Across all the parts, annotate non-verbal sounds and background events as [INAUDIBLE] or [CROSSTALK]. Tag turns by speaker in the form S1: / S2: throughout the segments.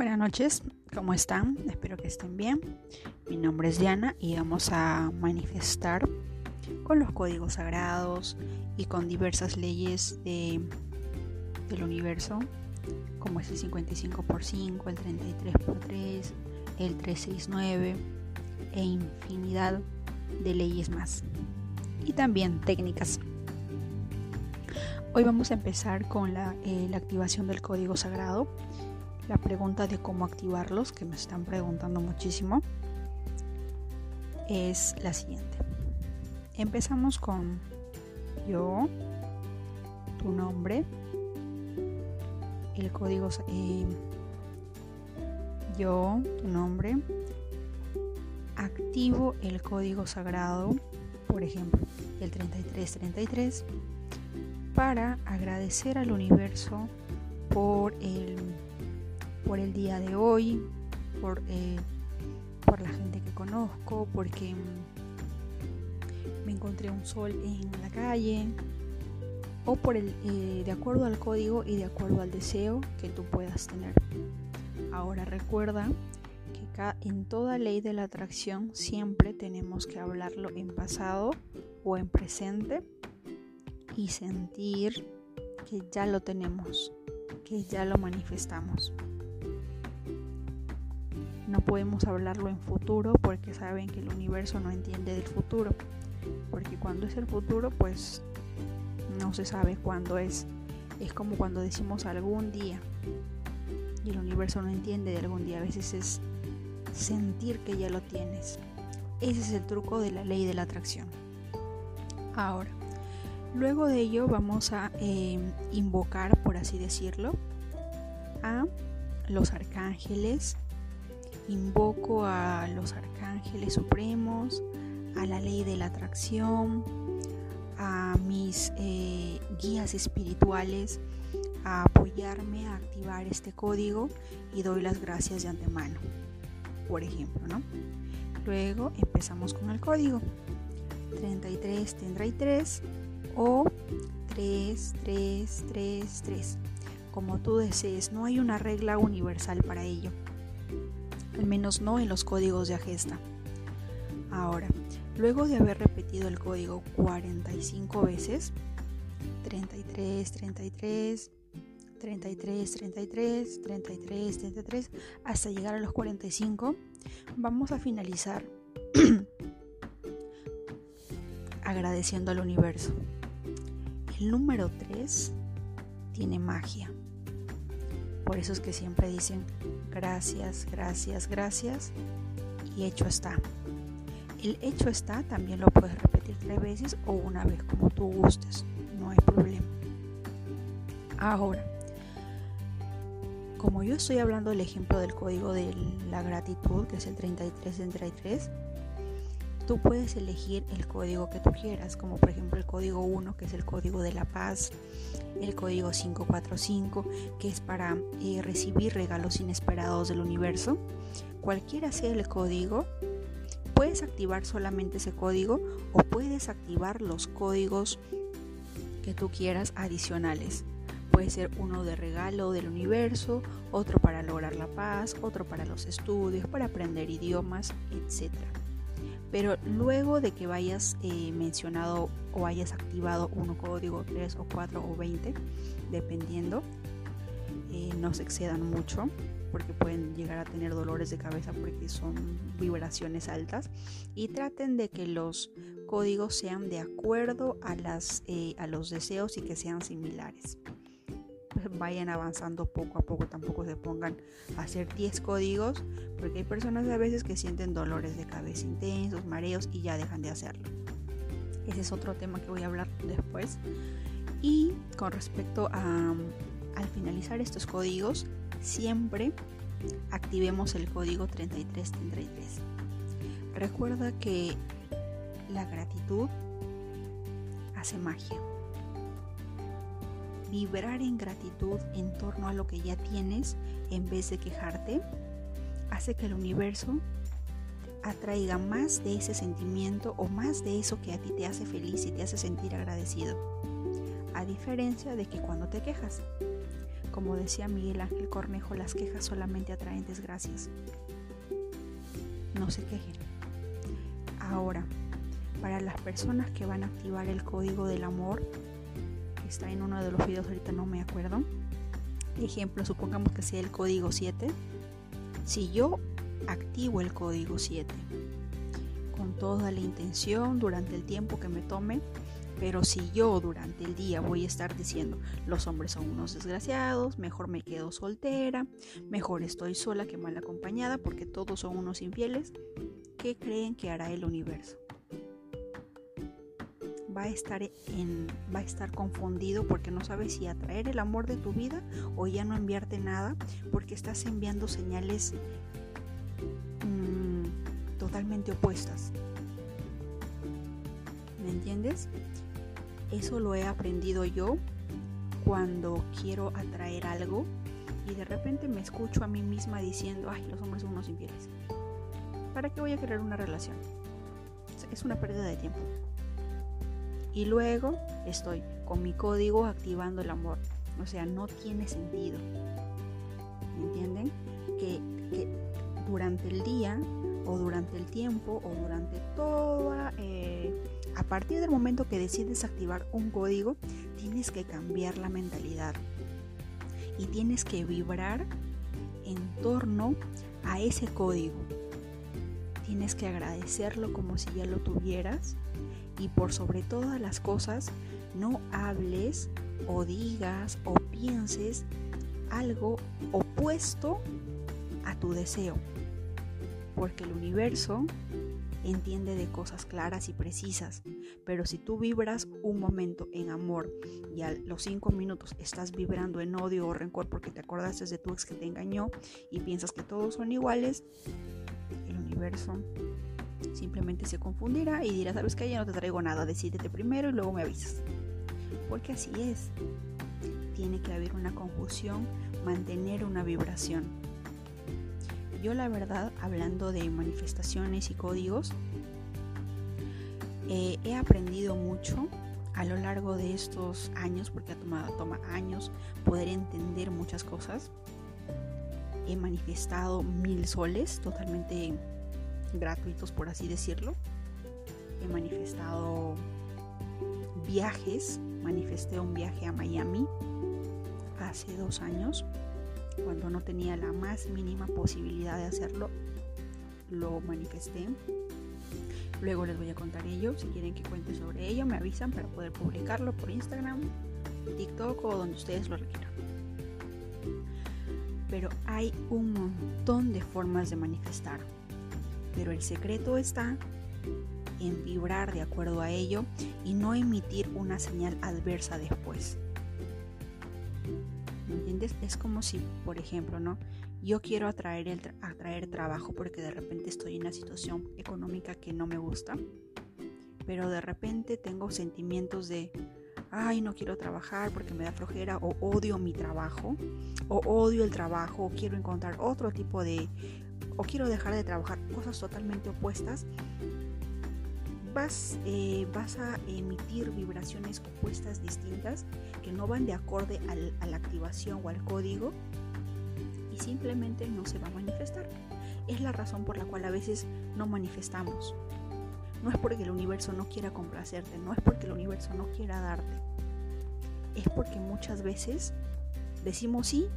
S1: Buenas noches, ¿cómo están? Espero que estén bien. Mi nombre es Diana y vamos a manifestar con los códigos sagrados y con diversas leyes de, del universo, como es el 55 por 5, el 33 por 3, el 369 e infinidad de leyes más. Y también técnicas. Hoy vamos a empezar con la, eh, la activación del código sagrado la pregunta de cómo activarlos, que me están preguntando muchísimo, es la siguiente. Empezamos con yo, tu nombre, el código, eh, yo, tu nombre, activo el código sagrado, por ejemplo, el 3333, para agradecer al universo por el por el día de hoy, por, eh, por la gente que conozco, porque mm, me encontré un sol en la calle, o por el, eh, de acuerdo al código y de acuerdo al deseo que tú puedas tener. Ahora recuerda que en toda ley de la atracción siempre tenemos que hablarlo en pasado o en presente y sentir que ya lo tenemos, que ya lo manifestamos. No podemos hablarlo en futuro porque saben que el universo no entiende del futuro. Porque cuando es el futuro, pues no se sabe cuándo es. Es como cuando decimos algún día. Y el universo no entiende de algún día. A veces es sentir que ya lo tienes. Ese es el truco de la ley de la atracción. Ahora, luego de ello vamos a eh, invocar, por así decirlo, a los arcángeles, Invoco a los arcángeles supremos, a la ley de la atracción, a mis eh, guías espirituales a apoyarme a activar este código y doy las gracias de antemano, por ejemplo, ¿no? Luego empezamos con el código. 3333 o 3333, como tú desees, no hay una regla universal para ello al menos no en los códigos de Agesta. Ahora, luego de haber repetido el código 45 veces, 33, 33, 33, 33, 33, 33, hasta llegar a los 45, vamos a finalizar [CLEARS THROAT] agradeciendo al universo. El número 3 tiene magia. Por eso es que siempre dicen gracias, gracias, gracias y hecho está. El hecho está también lo puedes repetir tres veces o una vez como tú gustes, no hay problema. Ahora, como yo estoy hablando del ejemplo del código de la gratitud, que es el 3333, tú puedes elegir el código que tú quieras, como por ejemplo el código 1, que es el código de la paz, el código 545, que es para eh, recibir regalos inesperados del universo. Cualquiera sea el código, puedes activar solamente ese código o puedes activar los códigos que tú quieras adicionales. Puede ser uno de regalo del universo, otro para lograr la paz, otro para los estudios, para aprender idiomas, etc. Pero luego de que vayas eh, mencionado o hayas activado un código 3 o 4 o 20, dependiendo, eh, no se excedan mucho porque pueden llegar a tener dolores de cabeza porque son vibraciones altas y traten de que los códigos sean de acuerdo a, las, eh, a los deseos y que sean similares vayan avanzando poco a poco, tampoco se pongan a hacer 10 códigos, porque hay personas a veces que sienten dolores de cabeza intensos, mareos y ya dejan de hacerlo. Ese es otro tema que voy a hablar después. Y con respecto a al finalizar estos códigos, siempre activemos el código 3333. Recuerda que la gratitud hace magia vibrar en gratitud en torno a lo que ya tienes en vez de quejarte hace que el universo atraiga más de ese sentimiento o más de eso que a ti te hace feliz y te hace sentir agradecido. A diferencia de que cuando te quejas, Como decía Miguel Ángel Cornejo, las quejas solamente atraen desgracias. No se quejen. Ahora, para las personas que van a activar el código del amor, está en uno de los videos, ahorita no me acuerdo. Ejemplo, supongamos que sea el código 7. Si yo activo el código 7 con toda la intención durante el tiempo que me tome, pero si yo durante el día voy a estar diciendo, los hombres son unos desgraciados, mejor me quedo soltera, mejor estoy sola que mal acompañada porque todos son unos infieles, ¿qué creen que hará el universo? Va a estar en va a estar confundido porque no sabe si atraer el amor de tu vida o ya no enviarte nada porque estás enviando señales mmm, totalmente opuestas. ¿Me entiendes? Eso lo he aprendido yo cuando quiero atraer algo y de repente me escucho a mí misma diciendo, ay, los hombres son unos infieles. ¿Para qué voy a querer una relación? Es una pérdida de tiempo. Y luego estoy con mi código activando el amor. O sea, no tiene sentido. ¿Me entienden? Que, que durante el día o durante el tiempo o durante toda... Eh, a partir del momento que decides activar un código, tienes que cambiar la mentalidad y tienes que vibrar en torno a ese código. Tienes que agradecerlo como si ya lo tuvieras y por sobre todas las cosas no hables o digas o pienses algo opuesto a tu deseo. Porque el universo entiende de cosas claras y precisas, pero si tú vibras un momento en amor y a los cinco minutos estás vibrando en odio o rencor porque te acordaste de tu ex que te engañó y piensas que todos son iguales, el universo simplemente se confundirá y dirá, sabes que ya no te traigo nada, decídete primero y luego me avisas. Porque así es. Tiene que haber una confusión, mantener una vibración. Yo la verdad, hablando de manifestaciones y códigos, eh, he aprendido mucho a lo largo de estos años, porque ha tomado, toma años poder entender muchas cosas. He manifestado mil soles totalmente gratuitos, por así decirlo. He manifestado viajes. Manifesté un viaje a Miami hace dos años cuando no tenía la más mínima posibilidad de hacerlo, lo manifesté. Luego les voy a contar ello. Si quieren que cuente sobre ello, me avisan para poder publicarlo por Instagram, TikTok o donde ustedes lo requieran. Pero hay un montón de formas de manifestar. Pero el secreto está en vibrar de acuerdo a ello y no emitir una señal adversa después. Es como si, por ejemplo, ¿no? Yo quiero atraer, el atraer trabajo porque de repente estoy en una situación económica que no me gusta, pero de repente tengo sentimientos de, ay, no quiero trabajar porque me da flojera o odio mi trabajo o odio el trabajo o quiero encontrar otro tipo de o quiero dejar de trabajar, cosas totalmente opuestas vas, eh, vas a emitir vibraciones opuestas distintas que no van de acorde a la activación o al código y simplemente no se va a manifestar. Es la razón por la cual a veces no manifestamos. No es porque el universo no quiera complacerte, no es porque el universo no quiera darte. Es porque muchas veces decimos sí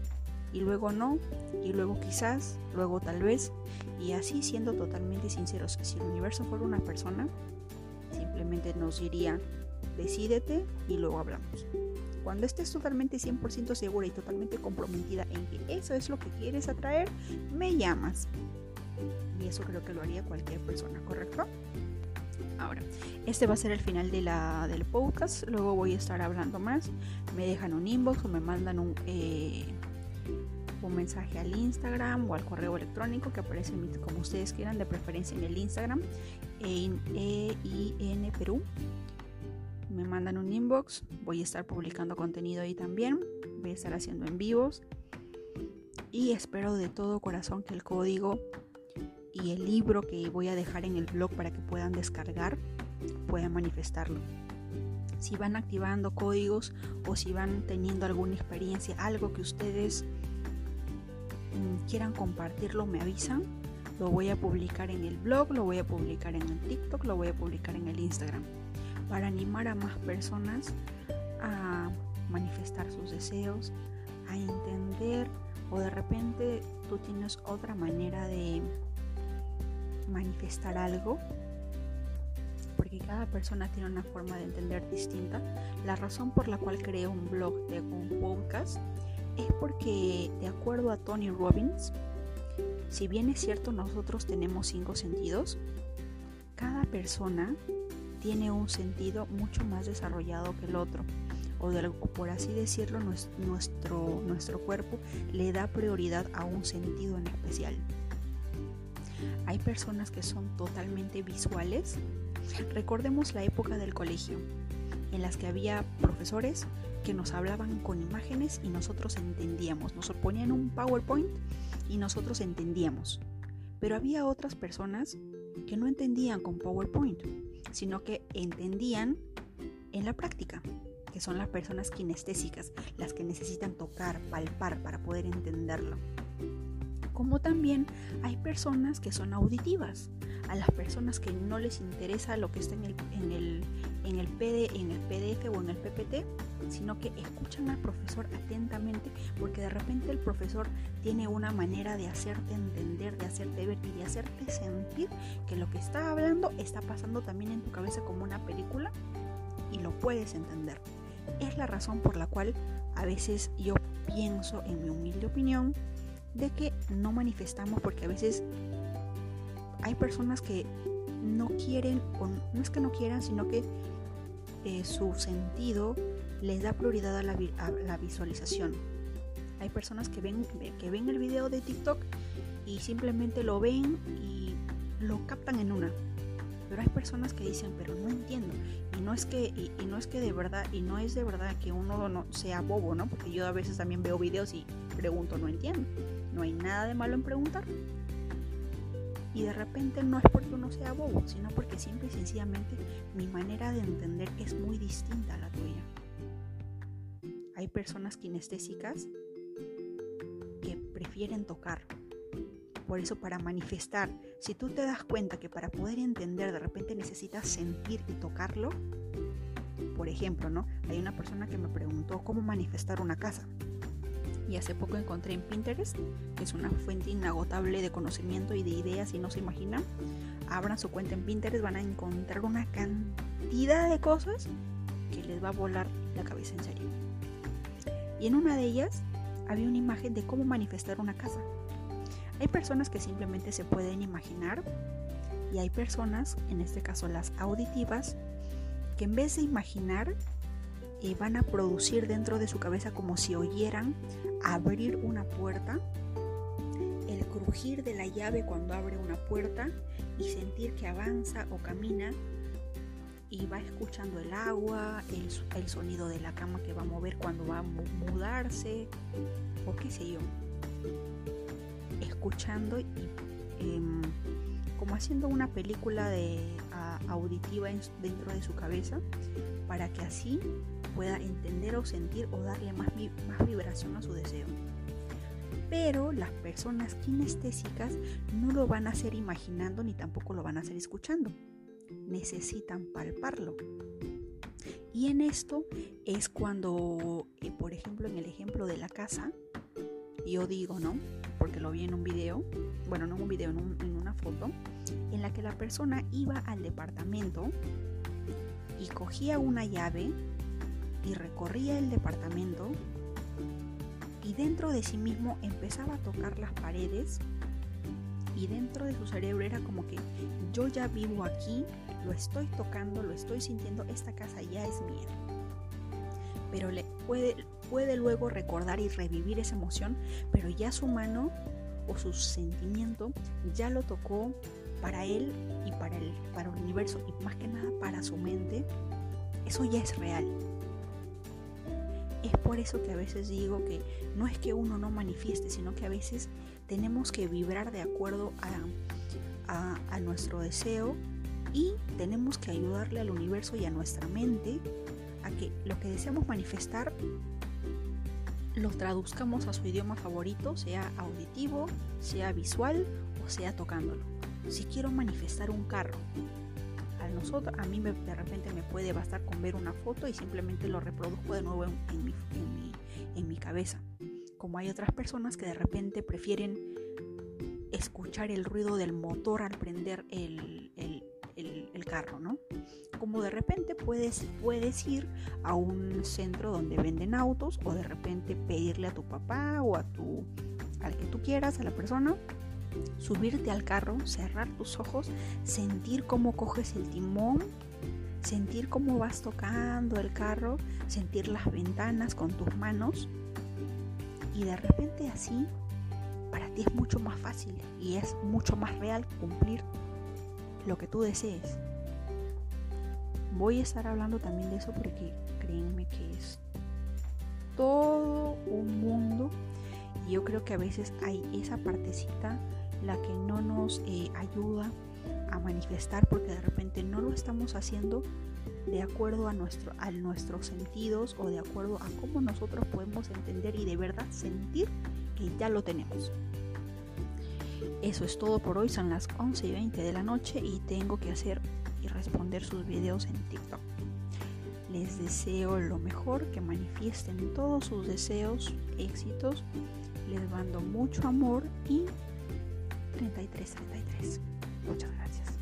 S1: y luego no, y luego quizás, luego tal vez, y así siendo totalmente sinceros, si el universo fuera una persona, simplemente nos diría, decídete y luego hablamos. Cuando estés totalmente 100% segura y totalmente comprometida en que eso es lo que quieres atraer, me llamas. Y eso creo que lo haría cualquier persona, ¿correcto? Ahora, este va a ser el final de la, del podcast. Luego voy a estar hablando más. Me dejan un inbox o me mandan un, eh, un mensaje al Instagram o al correo electrónico que aparece como ustedes quieran, de preferencia en el Instagram, en EIN Perú. Me mandan un inbox, voy a estar publicando contenido ahí también, voy a estar haciendo en vivos y espero de todo corazón que el código y el libro que voy a dejar en el blog para que puedan descargar puedan manifestarlo. si van activando códigos o si van teniendo alguna experiencia, algo que ustedes quieran compartirlo, me avisan. Lo voy a publicar en el blog, lo voy a publicar en el TikTok, lo voy a publicar en el Instagram. Para animar a más personas a manifestar sus deseos, a entender o de repente tú tienes otra manera de manifestar algo porque cada persona tiene una forma de entender distinta. La razón por la cual creé un blog de un podcast es porque, de acuerdo a Tony Robbins, si bien es cierto nosotros tenemos cinco sentidos, cada persona tiene un sentido mucho más desarrollado que el otro. O, por así decirlo, nuestro, nuestro cuerpo le da prioridad a un sentido en especial. Hay personas que son totalmente visuales Recordemos la época del colegio, en las que había profesores que nos hablaban con imágenes y nosotros entendíamos. Nos ponían un PowerPoint y nosotros entendíamos. Pero había otras personas que no entendían con PowerPoint, sino que entendían en la práctica, que son las personas kinestésicas, las que necesitan tocar, palpar para poder entenderlo. Como también hay personas que son auditivas, a las personas que no les interesa lo que está en el, en el, en el, PD, en el PDF o en el PPT, sino que escuchan al profesor atentamente porque de repente el profesor tiene una manera de hacerte entender, de hacerte ver y de hacerte sentir que lo que está hablando está pasando también en tu cabeza como una película y lo puedes entender. Es la razón por la cual a veces yo pienso, en mi humilde opinión, de que no manifestamos porque a veces hay personas que no quieren, o no es que no quieran, sino que eh, su sentido les da prioridad a la, visualización. Hay personas que ven, que ven el video de TikTok y simplemente lo ven y lo captan en una. Pero hay personas que dicen, pero no entiendo. Y no es que, y, no es que de verdad, y no es de verdad que uno no sea bobo, ¿no? Porque yo a veces también veo videos y pregunto, no entiendo. No hay nada de malo en preguntar. Y de repente no es porque uno sea bobo, sino porque simple y sencillamente mi manera de entender es muy distinta a la tuya. Hay personas kinestésicas que prefieren tocar. Por eso para manifestar, si tú te das cuenta que para poder entender de repente necesitas sentir y tocarlo, por ejemplo, ¿no? Hay una persona que me preguntó cómo manifestar una casa y hace poco encontré en Pinterest, que es una fuente inagotable de conocimiento y de ideas y no se imaginan. Abran su cuenta en Pinterest, van a encontrar una cantidad de cosas que les va a volar la cabeza en serio. Y en una de ellas había una imagen de cómo manifestar una casa. Hay personas que simplemente se pueden imaginar y hay personas, en este caso las auditivas, que en vez de imaginar van a producir dentro de su cabeza como si oyeran abrir una puerta, el crujir de la llave cuando abre una puerta y sentir que avanza o camina y va escuchando el agua, el, sonido de la cama que va a mover cuando va a mudarse o qué sé yo. Escuchando y em, como haciendo una película de, auditiva dentro de su cabeza para que así pueda entender o sentir o darle más, más vibración a su deseo. Pero las personas kinestésicas no lo van a hacer imaginando ni tampoco lo van a hacer escuchando. Necesitan palparlo. Y en esto es cuando, eh, por ejemplo, en el ejemplo de la casa, yo digo, ¿no? Porque lo vi en un video, bueno, no en un video, en una foto, en la que la persona iba al departamento y cogía una llave y recorría el departamento y dentro de sí mismo empezaba a tocar las paredes y dentro de su cerebro era como que yo ya vivo aquí, lo estoy tocando, lo estoy sintiendo, esta casa ya es mía. Pero le puede, puede luego recordar y revivir esa emoción, pero ya su mano o su sentimiento ya lo tocó para él y para el, para el universo y más que nada para su mente. Eso ya es real. Es por eso que a veces digo que no es que uno no manifieste, sino que a veces tenemos que vibrar de acuerdo a, a, nuestro deseo y tenemos que ayudarle al universo y a nuestra mente que lo que deseamos manifestar lo traduzcamos a su idioma favorito, sea auditivo, sea visual o sea tocándolo. Si quiero manifestar un carro, a nosotros, a mí me, de repente me puede bastar con ver una foto y simplemente lo reproduzco de nuevo en, mi, en mi cabeza. Como hay otras personas que de repente prefieren escuchar el ruido del motor al prender el, carro, ¿no? Como de repente puedes, puedes ir a un centro donde venden autos o de repente pedirle a tu papá o a tu, al que tú quieras, a la persona, subirte al carro, cerrar tus ojos, sentir cómo coges el timón, sentir cómo vas tocando el carro, sentir las ventanas con tus manos y de repente así para ti es mucho más fácil y es mucho más real cumplir lo que tú desees. Voy a estar hablando también de eso porque créanme que es todo un mundo y yo creo que a veces hay esa partecita la que no nos eh, ayuda a manifestar porque de repente no lo estamos haciendo de acuerdo a, nuestro, a nuestros sentidos o de acuerdo a cómo nosotros podemos entender y de verdad sentir que ya lo tenemos. Eso es todo por hoy, son las 11 y 20 de la noche y tengo que hacer y responder sus videos en TikTok. Les deseo lo mejor, que manifiesten todos sus deseos, éxitos. Les mando mucho amor y 3333. Muchas gracias.